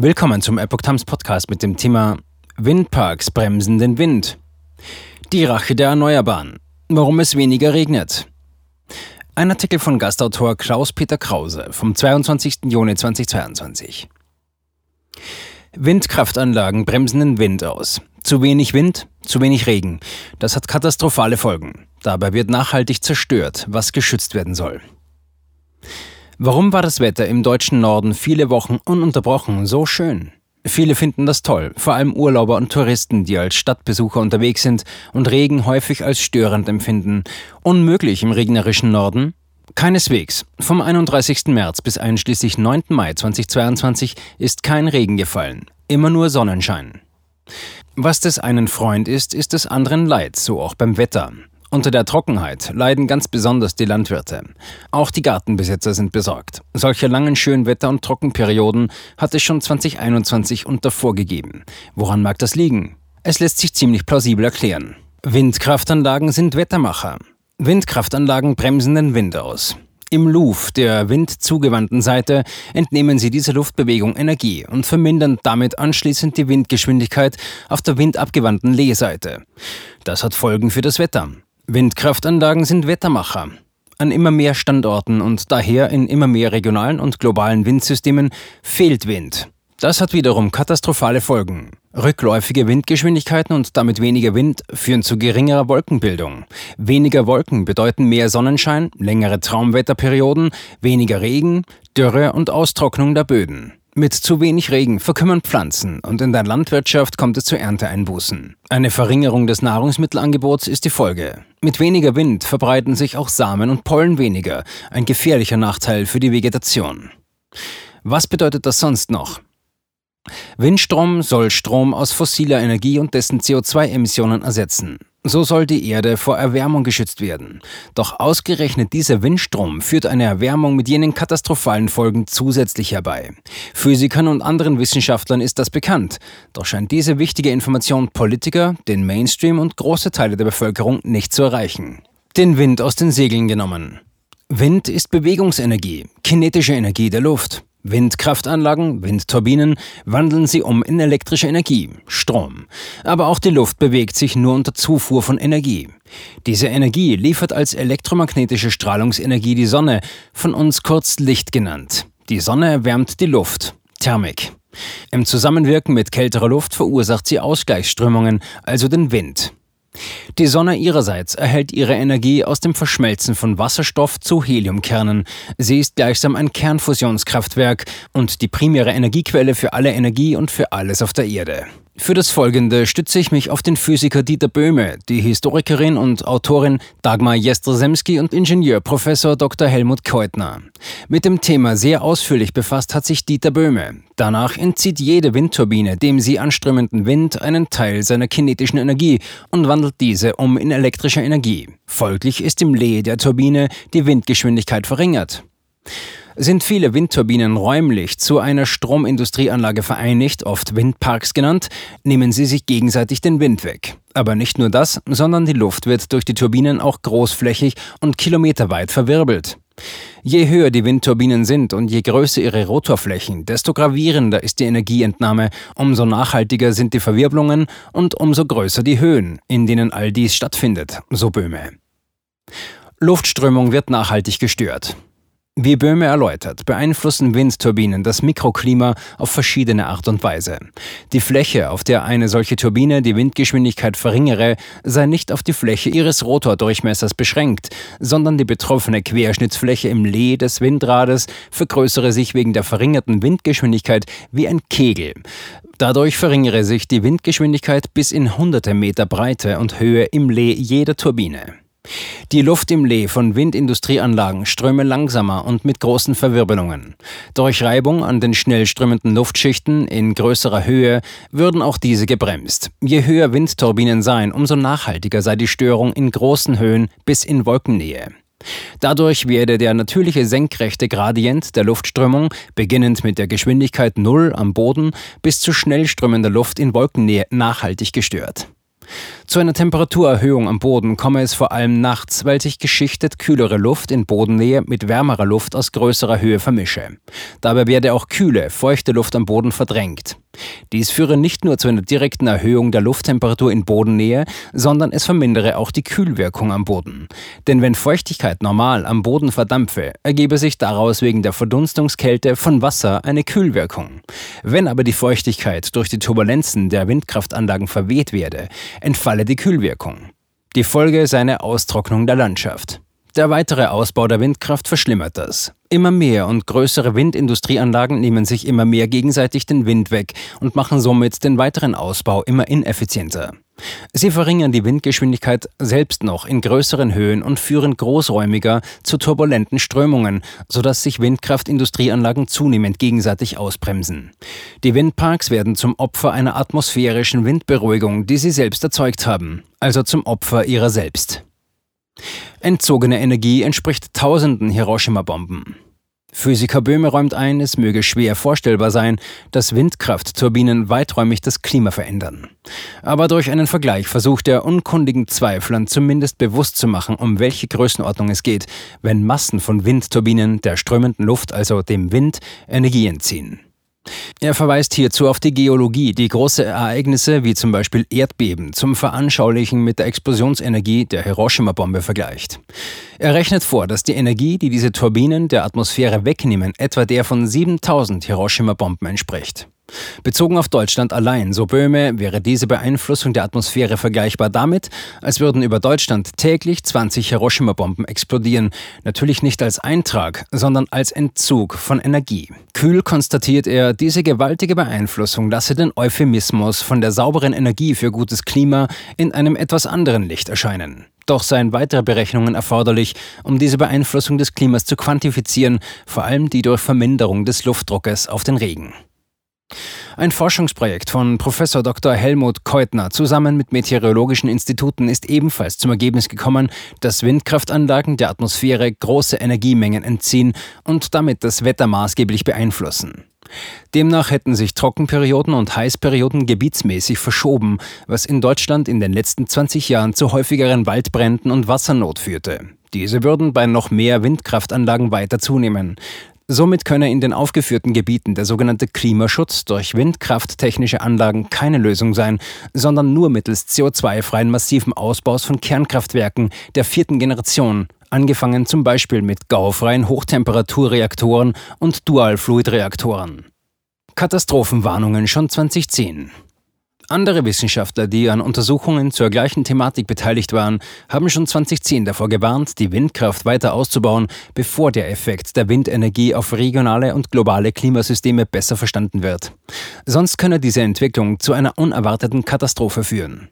Willkommen zum Epoch Times Podcast mit dem Thema Windparks bremsen den Wind. Die Rache der Erneuerbaren. Warum es weniger regnet. Ein Artikel von Gastautor Klaus-Peter Krause vom 22. Juni 2022. Windkraftanlagen bremsen den Wind aus. Zu wenig Wind, zu wenig Regen. Das hat katastrophale Folgen. Dabei wird nachhaltig zerstört, was geschützt werden soll. Warum war das Wetter im deutschen Norden viele Wochen ununterbrochen so schön? Viele finden das toll, vor allem Urlauber und Touristen, die als Stadtbesucher unterwegs sind und Regen häufig als störend empfinden. Unmöglich im regnerischen Norden? Keineswegs. Vom 31. März bis einschließlich 9. Mai 2022 ist kein Regen gefallen. Immer nur Sonnenschein. Was des einen Freund ist, ist des anderen Leid, so auch beim Wetter. Unter der Trockenheit leiden ganz besonders die Landwirte. Auch die Gartenbesitzer sind besorgt. Solche langen Schönwetter- und Trockenperioden hat es schon 2021 und davor gegeben. Woran mag das liegen? Es lässt sich ziemlich plausibel erklären. Windkraftanlagen sind Wettermacher. Windkraftanlagen bremsen den Wind aus. Im Luft, der windzugewandten Seite, entnehmen sie dieser Luftbewegung Energie und vermindern damit anschließend die Windgeschwindigkeit auf der windabgewandten Lehseite. Das hat Folgen für das Wetter. Windkraftanlagen sind Wettermacher. An immer mehr Standorten und daher in immer mehr regionalen und globalen Windsystemen fehlt Wind. Das hat wiederum katastrophale Folgen. Rückläufige Windgeschwindigkeiten und damit weniger Wind führen zu geringerer Wolkenbildung. Weniger Wolken bedeuten mehr Sonnenschein, längere Traumwetterperioden, weniger Regen, Dürre und Austrocknung der Böden. Mit zu wenig Regen verkümmern Pflanzen und in der Landwirtschaft kommt es zu Ernteeinbußen. Eine Verringerung des Nahrungsmittelangebots ist die Folge. Mit weniger Wind verbreiten sich auch Samen und Pollen weniger, ein gefährlicher Nachteil für die Vegetation. Was bedeutet das sonst noch? Windstrom soll Strom aus fossiler Energie und dessen CO2-Emissionen ersetzen. So soll die Erde vor Erwärmung geschützt werden. Doch ausgerechnet dieser Windstrom führt eine Erwärmung mit jenen katastrophalen Folgen zusätzlich herbei. Physikern und anderen Wissenschaftlern ist das bekannt. Doch scheint diese wichtige Information Politiker, den Mainstream und große Teile der Bevölkerung nicht zu erreichen. Den Wind aus den Segeln genommen. Wind ist Bewegungsenergie, kinetische Energie der Luft. Windkraftanlagen, Windturbinen wandeln sie um in elektrische Energie, Strom. Aber auch die Luft bewegt sich nur unter Zufuhr von Energie. Diese Energie liefert als elektromagnetische Strahlungsenergie die Sonne, von uns kurz Licht genannt. Die Sonne erwärmt die Luft, Thermik. Im Zusammenwirken mit kälterer Luft verursacht sie Ausgleichsströmungen, also den Wind. Die Sonne ihrerseits erhält ihre Energie aus dem Verschmelzen von Wasserstoff zu Heliumkernen. Sie ist gleichsam ein Kernfusionskraftwerk und die primäre Energiequelle für alle Energie und für alles auf der Erde. Für das Folgende stütze ich mich auf den Physiker Dieter Böhme, die Historikerin und Autorin Dagmar Jestrzemski und Ingenieurprofessor Dr. Helmut Keutner. Mit dem Thema sehr ausführlich befasst hat sich Dieter Böhme. Danach entzieht jede Windturbine dem sie anströmenden Wind einen Teil seiner kinetischen Energie und wandelt diese um in elektrische Energie. Folglich ist im Lee der Turbine die Windgeschwindigkeit verringert. Sind viele Windturbinen räumlich zu einer Stromindustrieanlage vereinigt, oft Windparks genannt, nehmen sie sich gegenseitig den Wind weg. Aber nicht nur das, sondern die Luft wird durch die Turbinen auch großflächig und kilometerweit verwirbelt. Je höher die Windturbinen sind und je größer ihre Rotorflächen, desto gravierender ist die Energieentnahme, umso nachhaltiger sind die Verwirbelungen und umso größer die Höhen, in denen all dies stattfindet, so Böhme. Luftströmung wird nachhaltig gestört. Wie Böhme erläutert, beeinflussen Windturbinen das Mikroklima auf verschiedene Art und Weise. Die Fläche, auf der eine solche Turbine die Windgeschwindigkeit verringere, sei nicht auf die Fläche ihres Rotordurchmessers beschränkt, sondern die betroffene Querschnittsfläche im Lee des Windrades vergrößere sich wegen der verringerten Windgeschwindigkeit wie ein Kegel. Dadurch verringere sich die Windgeschwindigkeit bis in hunderte Meter Breite und Höhe im Lee jeder Turbine. Die Luft im Lee von Windindustrieanlagen ströme langsamer und mit großen Verwirbelungen. Durch Reibung an den schnell strömenden Luftschichten in größerer Höhe würden auch diese gebremst. Je höher Windturbinen seien, umso nachhaltiger sei die Störung in großen Höhen bis in Wolkennähe. Dadurch werde der natürliche senkrechte Gradient der Luftströmung, beginnend mit der Geschwindigkeit Null am Boden bis zu schnell strömender Luft in Wolkennähe, nachhaltig gestört. Zu einer Temperaturerhöhung am Boden komme es vor allem nachts, weil sich geschichtet kühlere Luft in Bodennähe mit wärmerer Luft aus größerer Höhe vermische. Dabei werde auch kühle, feuchte Luft am Boden verdrängt. Dies führe nicht nur zu einer direkten Erhöhung der Lufttemperatur in Bodennähe, sondern es vermindere auch die Kühlwirkung am Boden. Denn wenn Feuchtigkeit normal am Boden verdampfe, ergebe sich daraus wegen der Verdunstungskälte von Wasser eine Kühlwirkung. Wenn aber die Feuchtigkeit durch die Turbulenzen der Windkraftanlagen verweht werde, entfalle die Kühlwirkung. Die Folge sei eine Austrocknung der Landschaft. Der weitere Ausbau der Windkraft verschlimmert das. Immer mehr und größere Windindustrieanlagen nehmen sich immer mehr gegenseitig den Wind weg und machen somit den weiteren Ausbau immer ineffizienter. Sie verringern die Windgeschwindigkeit selbst noch in größeren Höhen und führen großräumiger zu turbulenten Strömungen, sodass sich Windkraftindustrieanlagen zunehmend gegenseitig ausbremsen. Die Windparks werden zum Opfer einer atmosphärischen Windberuhigung, die sie selbst erzeugt haben, also zum Opfer ihrer selbst. Entzogene Energie entspricht tausenden Hiroshima-Bomben. Physiker Böhme räumt ein, es möge schwer vorstellbar sein, dass Windkraftturbinen weiträumig das Klima verändern. Aber durch einen Vergleich versucht er unkundigen Zweiflern zumindest bewusst zu machen, um welche Größenordnung es geht, wenn Massen von Windturbinen der strömenden Luft, also dem Wind, Energie entziehen. Er verweist hierzu auf die Geologie, die große Ereignisse wie zum Beispiel Erdbeben zum Veranschaulichen mit der Explosionsenergie der Hiroshima-Bombe vergleicht. Er rechnet vor, dass die Energie, die diese Turbinen der Atmosphäre wegnehmen, etwa der von 7000 Hiroshima-Bomben entspricht. Bezogen auf Deutschland allein, so Böhme, wäre diese Beeinflussung der Atmosphäre vergleichbar damit, als würden über Deutschland täglich 20 Hiroshima-Bomben explodieren. Natürlich nicht als Eintrag, sondern als Entzug von Energie. Kühl konstatiert er, diese gewaltige Beeinflussung lasse den Euphemismus von der sauberen Energie für gutes Klima in einem etwas anderen Licht erscheinen. Doch seien weitere Berechnungen erforderlich, um diese Beeinflussung des Klimas zu quantifizieren, vor allem die durch Verminderung des Luftdruckes auf den Regen. Ein Forschungsprojekt von Prof. Dr. Helmut Keutner zusammen mit meteorologischen Instituten ist ebenfalls zum Ergebnis gekommen, dass Windkraftanlagen der Atmosphäre große Energiemengen entziehen und damit das Wetter maßgeblich beeinflussen. Demnach hätten sich Trockenperioden und Heißperioden gebietsmäßig verschoben, was in Deutschland in den letzten 20 Jahren zu häufigeren Waldbränden und Wassernot führte. Diese würden bei noch mehr Windkraftanlagen weiter zunehmen. Somit könne in den aufgeführten Gebieten der sogenannte Klimaschutz durch windkrafttechnische Anlagen keine Lösung sein, sondern nur mittels CO2-freien massiven Ausbaus von Kernkraftwerken der vierten Generation, angefangen zum Beispiel mit gaufreien Hochtemperaturreaktoren und Dualfluidreaktoren. Katastrophenwarnungen schon 2010. Andere Wissenschaftler, die an Untersuchungen zur gleichen Thematik beteiligt waren, haben schon 2010 davor gewarnt, die Windkraft weiter auszubauen, bevor der Effekt der Windenergie auf regionale und globale Klimasysteme besser verstanden wird. Sonst könne diese Entwicklung zu einer unerwarteten Katastrophe führen.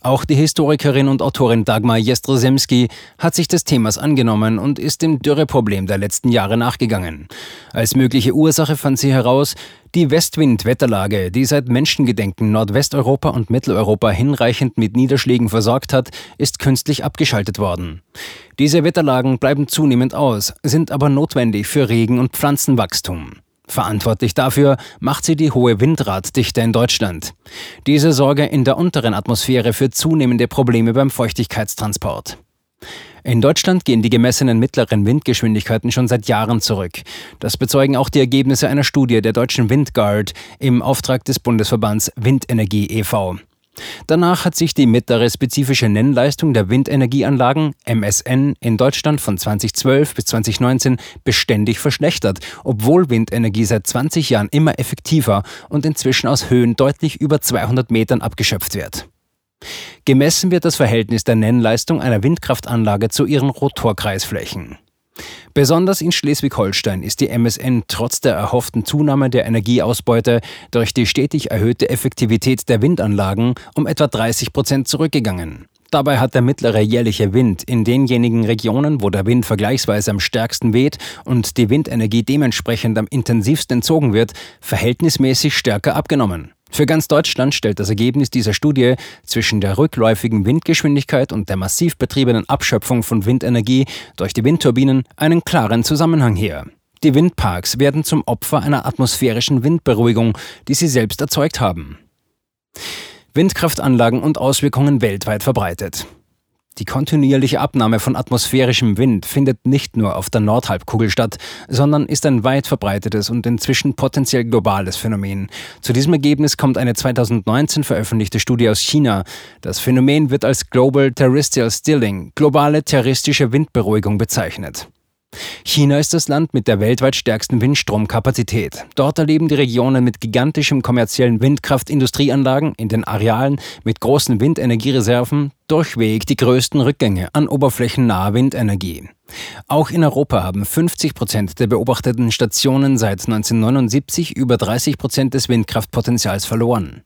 Auch die Historikerin und Autorin Dagmar Jestrosemski hat sich des Themas angenommen und ist dem Dürreproblem der letzten Jahre nachgegangen. Als mögliche Ursache fand sie heraus, die Westwind-Wetterlage, die seit Menschengedenken Nordwesteuropa und Mitteleuropa hinreichend mit Niederschlägen versorgt hat, ist künstlich abgeschaltet worden. Diese Wetterlagen bleiben zunehmend aus, sind aber notwendig für Regen- und Pflanzenwachstum. Verantwortlich dafür macht sie die hohe Windraddichte in Deutschland. Diese sorge in der unteren Atmosphäre für zunehmende Probleme beim Feuchtigkeitstransport. In Deutschland gehen die gemessenen mittleren Windgeschwindigkeiten schon seit Jahren zurück. Das bezeugen auch die Ergebnisse einer Studie der deutschen Windguard im Auftrag des Bundesverbands Windenergie e.V. Danach hat sich die mittlere spezifische Nennleistung der Windenergieanlagen MSN in Deutschland von 2012 bis 2019 beständig verschlechtert, obwohl Windenergie seit 20 Jahren immer effektiver und inzwischen aus Höhen deutlich über 200 Metern abgeschöpft wird. Gemessen wird das Verhältnis der Nennleistung einer Windkraftanlage zu ihren Rotorkreisflächen. Besonders in Schleswig-Holstein ist die MSN trotz der erhofften Zunahme der Energieausbeute durch die stetig erhöhte Effektivität der Windanlagen um etwa 30 Prozent zurückgegangen. Dabei hat der mittlere jährliche Wind in denjenigen Regionen, wo der Wind vergleichsweise am stärksten weht und die Windenergie dementsprechend am intensivsten entzogen wird, verhältnismäßig stärker abgenommen. Für ganz Deutschland stellt das Ergebnis dieser Studie zwischen der rückläufigen Windgeschwindigkeit und der massiv betriebenen Abschöpfung von Windenergie durch die Windturbinen einen klaren Zusammenhang her. Die Windparks werden zum Opfer einer atmosphärischen Windberuhigung, die sie selbst erzeugt haben. Windkraftanlagen und Auswirkungen weltweit verbreitet. Die kontinuierliche Abnahme von atmosphärischem Wind findet nicht nur auf der Nordhalbkugel statt, sondern ist ein weit verbreitetes und inzwischen potenziell globales Phänomen. Zu diesem Ergebnis kommt eine 2019 veröffentlichte Studie aus China. Das Phänomen wird als Global Terrestrial Stilling, globale terroristische Windberuhigung bezeichnet. China ist das Land mit der weltweit stärksten Windstromkapazität. Dort erleben die Regionen mit gigantischem kommerziellen Windkraftindustrieanlagen in den Arealen mit großen Windenergiereserven durchweg die größten Rückgänge an oberflächennaher Windenergie. Auch in Europa haben 50 Prozent der beobachteten Stationen seit 1979 über 30 Prozent des Windkraftpotenzials verloren.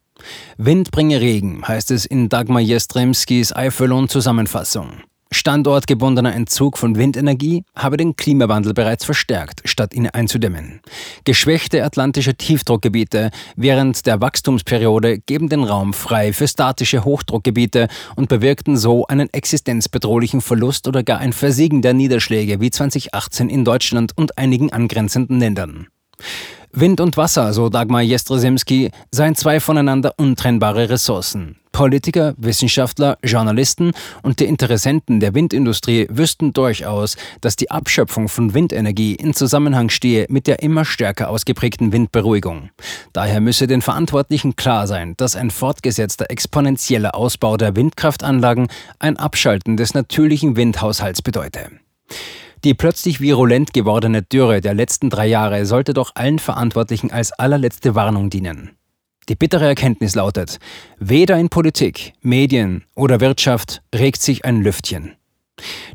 Wind bringe Regen, heißt es in Dagmar Jestremskis Eifelon-Zusammenfassung. Standortgebundener Entzug von Windenergie habe den Klimawandel bereits verstärkt, statt ihn einzudämmen. Geschwächte atlantische Tiefdruckgebiete während der Wachstumsperiode geben den Raum frei für statische Hochdruckgebiete und bewirkten so einen existenzbedrohlichen Verlust oder gar ein Versiegen der Niederschläge wie 2018 in Deutschland und einigen angrenzenden Ländern. Wind und Wasser, so Dagmar Jestrosemski, seien zwei voneinander untrennbare Ressourcen. Politiker, Wissenschaftler, Journalisten und die Interessenten der Windindustrie wüssten durchaus, dass die Abschöpfung von Windenergie in Zusammenhang stehe mit der immer stärker ausgeprägten Windberuhigung. Daher müsse den Verantwortlichen klar sein, dass ein fortgesetzter exponentieller Ausbau der Windkraftanlagen ein Abschalten des natürlichen Windhaushalts bedeute. Die plötzlich virulent gewordene Dürre der letzten drei Jahre sollte doch allen Verantwortlichen als allerletzte Warnung dienen. Die bittere Erkenntnis lautet, weder in Politik, Medien oder Wirtschaft regt sich ein Lüftchen.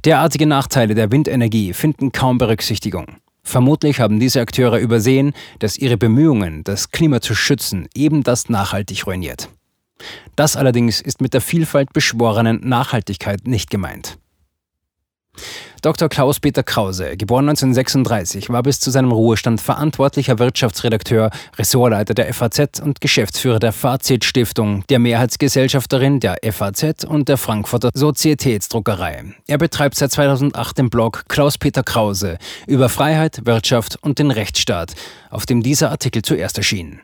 Derartige Nachteile der Windenergie finden kaum Berücksichtigung. Vermutlich haben diese Akteure übersehen, dass ihre Bemühungen, das Klima zu schützen, eben das nachhaltig ruiniert. Das allerdings ist mit der Vielfalt beschworenen Nachhaltigkeit nicht gemeint. Dr. Klaus-Peter Krause, geboren 1936, war bis zu seinem Ruhestand verantwortlicher Wirtschaftsredakteur, Ressortleiter der FAZ und Geschäftsführer der Fazit-Stiftung, der Mehrheitsgesellschafterin der FAZ und der Frankfurter Sozietätsdruckerei. Er betreibt seit 2008 den Blog Klaus-Peter Krause über Freiheit, Wirtschaft und den Rechtsstaat, auf dem dieser Artikel zuerst erschien.